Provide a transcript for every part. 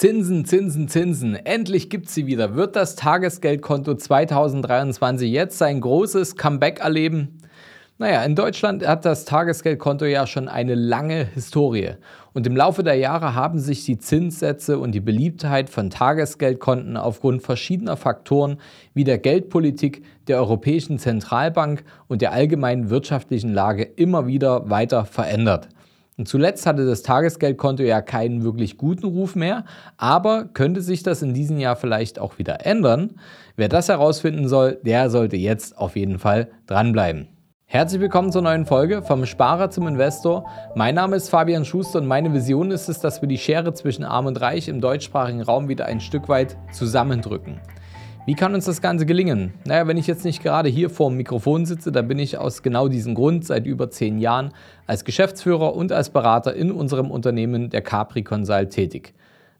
Zinsen, Zinsen, Zinsen. Endlich gibt's sie wieder. Wird das Tagesgeldkonto 2023 jetzt sein großes Comeback erleben? Naja, in Deutschland hat das Tagesgeldkonto ja schon eine lange Historie. Und im Laufe der Jahre haben sich die Zinssätze und die Beliebtheit von Tagesgeldkonten aufgrund verschiedener Faktoren wie der Geldpolitik, der Europäischen Zentralbank und der allgemeinen wirtschaftlichen Lage immer wieder weiter verändert. Und zuletzt hatte das Tagesgeldkonto ja keinen wirklich guten Ruf mehr, aber könnte sich das in diesem Jahr vielleicht auch wieder ändern? Wer das herausfinden soll, der sollte jetzt auf jeden Fall dranbleiben. Herzlich willkommen zur neuen Folge vom Sparer zum Investor. Mein Name ist Fabian Schuster und meine Vision ist es, dass wir die Schere zwischen Arm und Reich im deutschsprachigen Raum wieder ein Stück weit zusammendrücken. Wie kann uns das Ganze gelingen? Naja, wenn ich jetzt nicht gerade hier vor dem Mikrofon sitze, dann bin ich aus genau diesem Grund seit über zehn Jahren als Geschäftsführer und als Berater in unserem Unternehmen der Capri Consult tätig.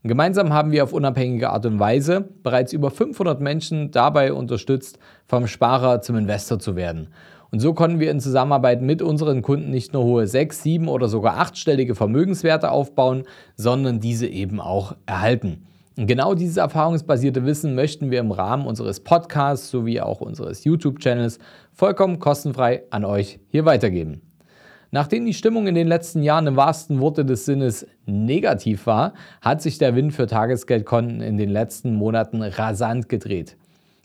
gemeinsam haben wir auf unabhängige Art und Weise bereits über 500 Menschen dabei unterstützt, vom Sparer zum Investor zu werden. Und so konnten wir in Zusammenarbeit mit unseren Kunden nicht nur hohe sechs, sieben oder sogar achtstellige Vermögenswerte aufbauen, sondern diese eben auch erhalten. Und genau dieses erfahrungsbasierte Wissen möchten wir im Rahmen unseres Podcasts sowie auch unseres YouTube-Channels vollkommen kostenfrei an euch hier weitergeben. Nachdem die Stimmung in den letzten Jahren im wahrsten Worte des Sinnes negativ war, hat sich der Wind für Tagesgeldkonten in den letzten Monaten rasant gedreht.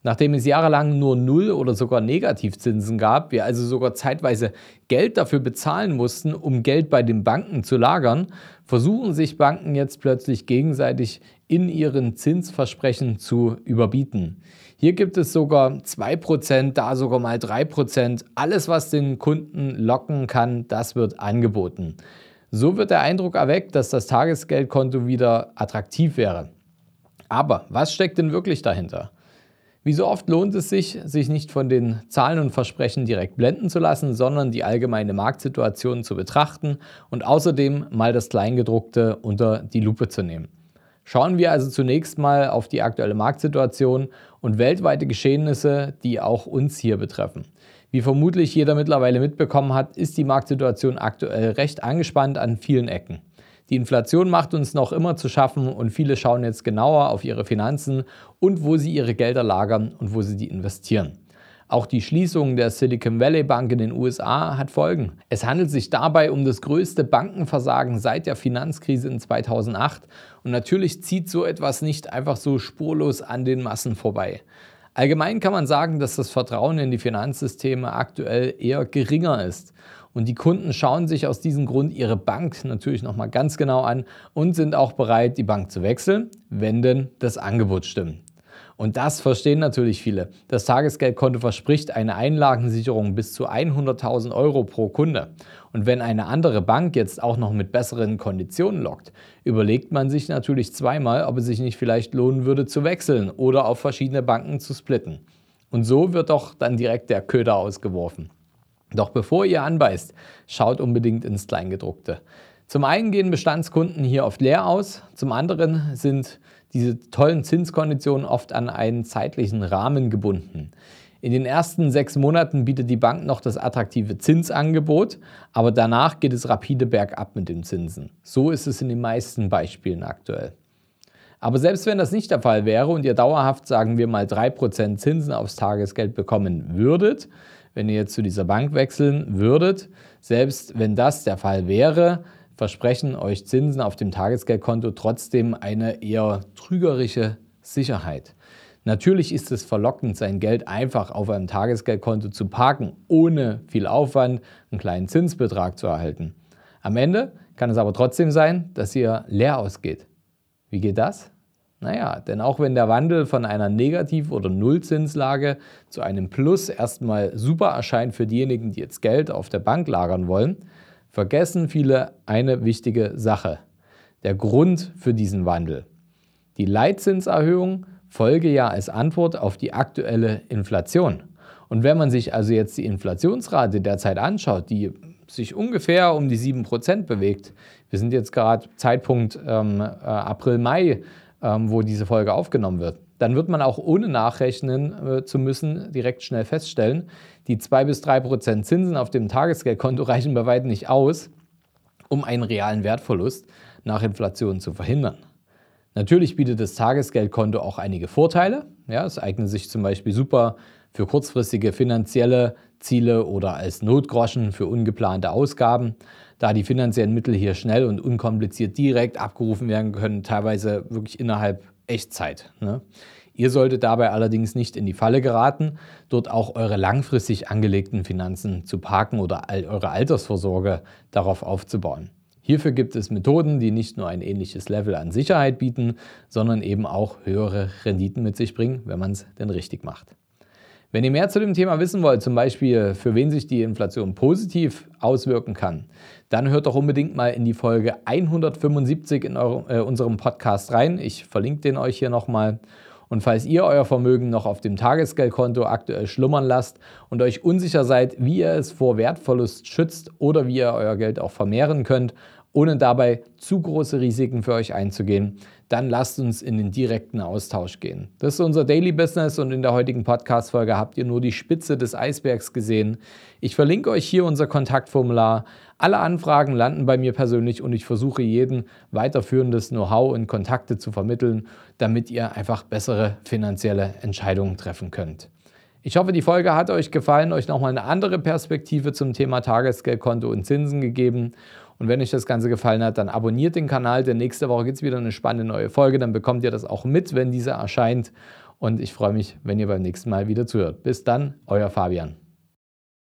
Nachdem es jahrelang nur Null- oder sogar Negativzinsen gab, wir also sogar zeitweise Geld dafür bezahlen mussten, um Geld bei den Banken zu lagern, versuchen sich Banken jetzt plötzlich gegenseitig in ihren Zinsversprechen zu überbieten. Hier gibt es sogar 2%, da sogar mal 3%. Alles, was den Kunden locken kann, das wird angeboten. So wird der Eindruck erweckt, dass das Tagesgeldkonto wieder attraktiv wäre. Aber was steckt denn wirklich dahinter? Wie so oft lohnt es sich, sich nicht von den Zahlen und Versprechen direkt blenden zu lassen, sondern die allgemeine Marktsituation zu betrachten und außerdem mal das Kleingedruckte unter die Lupe zu nehmen. Schauen wir also zunächst mal auf die aktuelle Marktsituation und weltweite Geschehnisse, die auch uns hier betreffen. Wie vermutlich jeder mittlerweile mitbekommen hat, ist die Marktsituation aktuell recht angespannt an vielen Ecken. Die Inflation macht uns noch immer zu schaffen und viele schauen jetzt genauer auf ihre Finanzen und wo sie ihre Gelder lagern und wo sie die investieren. Auch die Schließung der Silicon Valley Bank in den USA hat Folgen. Es handelt sich dabei um das größte Bankenversagen seit der Finanzkrise in 2008 und natürlich zieht so etwas nicht einfach so spurlos an den Massen vorbei. Allgemein kann man sagen, dass das Vertrauen in die Finanzsysteme aktuell eher geringer ist. Und die Kunden schauen sich aus diesem Grund ihre Bank natürlich nochmal ganz genau an und sind auch bereit, die Bank zu wechseln, wenn denn das Angebot stimmt. Und das verstehen natürlich viele. Das Tagesgeldkonto verspricht eine Einlagensicherung bis zu 100.000 Euro pro Kunde. Und wenn eine andere Bank jetzt auch noch mit besseren Konditionen lockt, überlegt man sich natürlich zweimal, ob es sich nicht vielleicht lohnen würde zu wechseln oder auf verschiedene Banken zu splitten. Und so wird doch dann direkt der Köder ausgeworfen. Doch bevor ihr anbeißt, schaut unbedingt ins Kleingedruckte. Zum einen gehen Bestandskunden hier oft leer aus, zum anderen sind diese tollen Zinskonditionen oft an einen zeitlichen Rahmen gebunden. In den ersten sechs Monaten bietet die Bank noch das attraktive Zinsangebot, aber danach geht es rapide bergab mit den Zinsen. So ist es in den meisten Beispielen aktuell. Aber selbst wenn das nicht der Fall wäre und ihr dauerhaft, sagen wir mal, 3% Zinsen aufs Tagesgeld bekommen würdet, wenn ihr jetzt zu dieser Bank wechseln würdet. Selbst wenn das der Fall wäre, versprechen euch Zinsen auf dem Tagesgeldkonto trotzdem eine eher trügerische Sicherheit. Natürlich ist es verlockend, sein Geld einfach auf einem Tagesgeldkonto zu parken, ohne viel Aufwand einen kleinen Zinsbetrag zu erhalten. Am Ende kann es aber trotzdem sein, dass ihr leer ausgeht. Wie geht das? Naja, denn auch wenn der Wandel von einer Negativ- oder Nullzinslage zu einem Plus erstmal super erscheint für diejenigen, die jetzt Geld auf der Bank lagern wollen, vergessen viele eine wichtige Sache. Der Grund für diesen Wandel. Die Leitzinserhöhung folge ja als Antwort auf die aktuelle Inflation. Und wenn man sich also jetzt die Inflationsrate derzeit anschaut, die sich ungefähr um die 7% bewegt, wir sind jetzt gerade Zeitpunkt ähm, äh, April, Mai, wo diese Folge aufgenommen wird, dann wird man auch ohne nachrechnen äh, zu müssen direkt schnell feststellen, die 2 bis 3 Prozent Zinsen auf dem Tagesgeldkonto reichen bei weitem nicht aus, um einen realen Wertverlust nach Inflation zu verhindern. Natürlich bietet das Tagesgeldkonto auch einige Vorteile. Ja, es eignet sich zum Beispiel super für kurzfristige finanzielle Ziele oder als Notgroschen für ungeplante Ausgaben, da die finanziellen Mittel hier schnell und unkompliziert direkt abgerufen werden können, teilweise wirklich innerhalb Echtzeit. Ne? Ihr solltet dabei allerdings nicht in die Falle geraten, dort auch eure langfristig angelegten Finanzen zu parken oder eure Altersvorsorge darauf aufzubauen. Hierfür gibt es Methoden, die nicht nur ein ähnliches Level an Sicherheit bieten, sondern eben auch höhere Renditen mit sich bringen, wenn man es denn richtig macht. Wenn ihr mehr zu dem Thema wissen wollt, zum Beispiel für wen sich die Inflation positiv auswirken kann, dann hört doch unbedingt mal in die Folge 175 in eurem, äh, unserem Podcast rein. Ich verlinke den euch hier nochmal. Und falls ihr euer Vermögen noch auf dem Tagesgeldkonto aktuell schlummern lasst und euch unsicher seid, wie ihr es vor Wertverlust schützt oder wie ihr euer Geld auch vermehren könnt, ohne dabei zu große Risiken für euch einzugehen, dann lasst uns in den direkten Austausch gehen. Das ist unser Daily Business und in der heutigen Podcast-Folge habt ihr nur die Spitze des Eisbergs gesehen. Ich verlinke euch hier unser Kontaktformular. Alle Anfragen landen bei mir persönlich und ich versuche jeden weiterführendes Know-how und Kontakte zu vermitteln, damit ihr einfach bessere finanzielle Entscheidungen treffen könnt. Ich hoffe, die Folge hat euch gefallen, euch nochmal eine andere Perspektive zum Thema Tagesgeldkonto und Zinsen gegeben. Und wenn euch das Ganze gefallen hat, dann abonniert den Kanal, denn nächste Woche gibt es wieder eine spannende neue Folge. Dann bekommt ihr das auch mit, wenn diese erscheint. Und ich freue mich, wenn ihr beim nächsten Mal wieder zuhört. Bis dann, euer Fabian.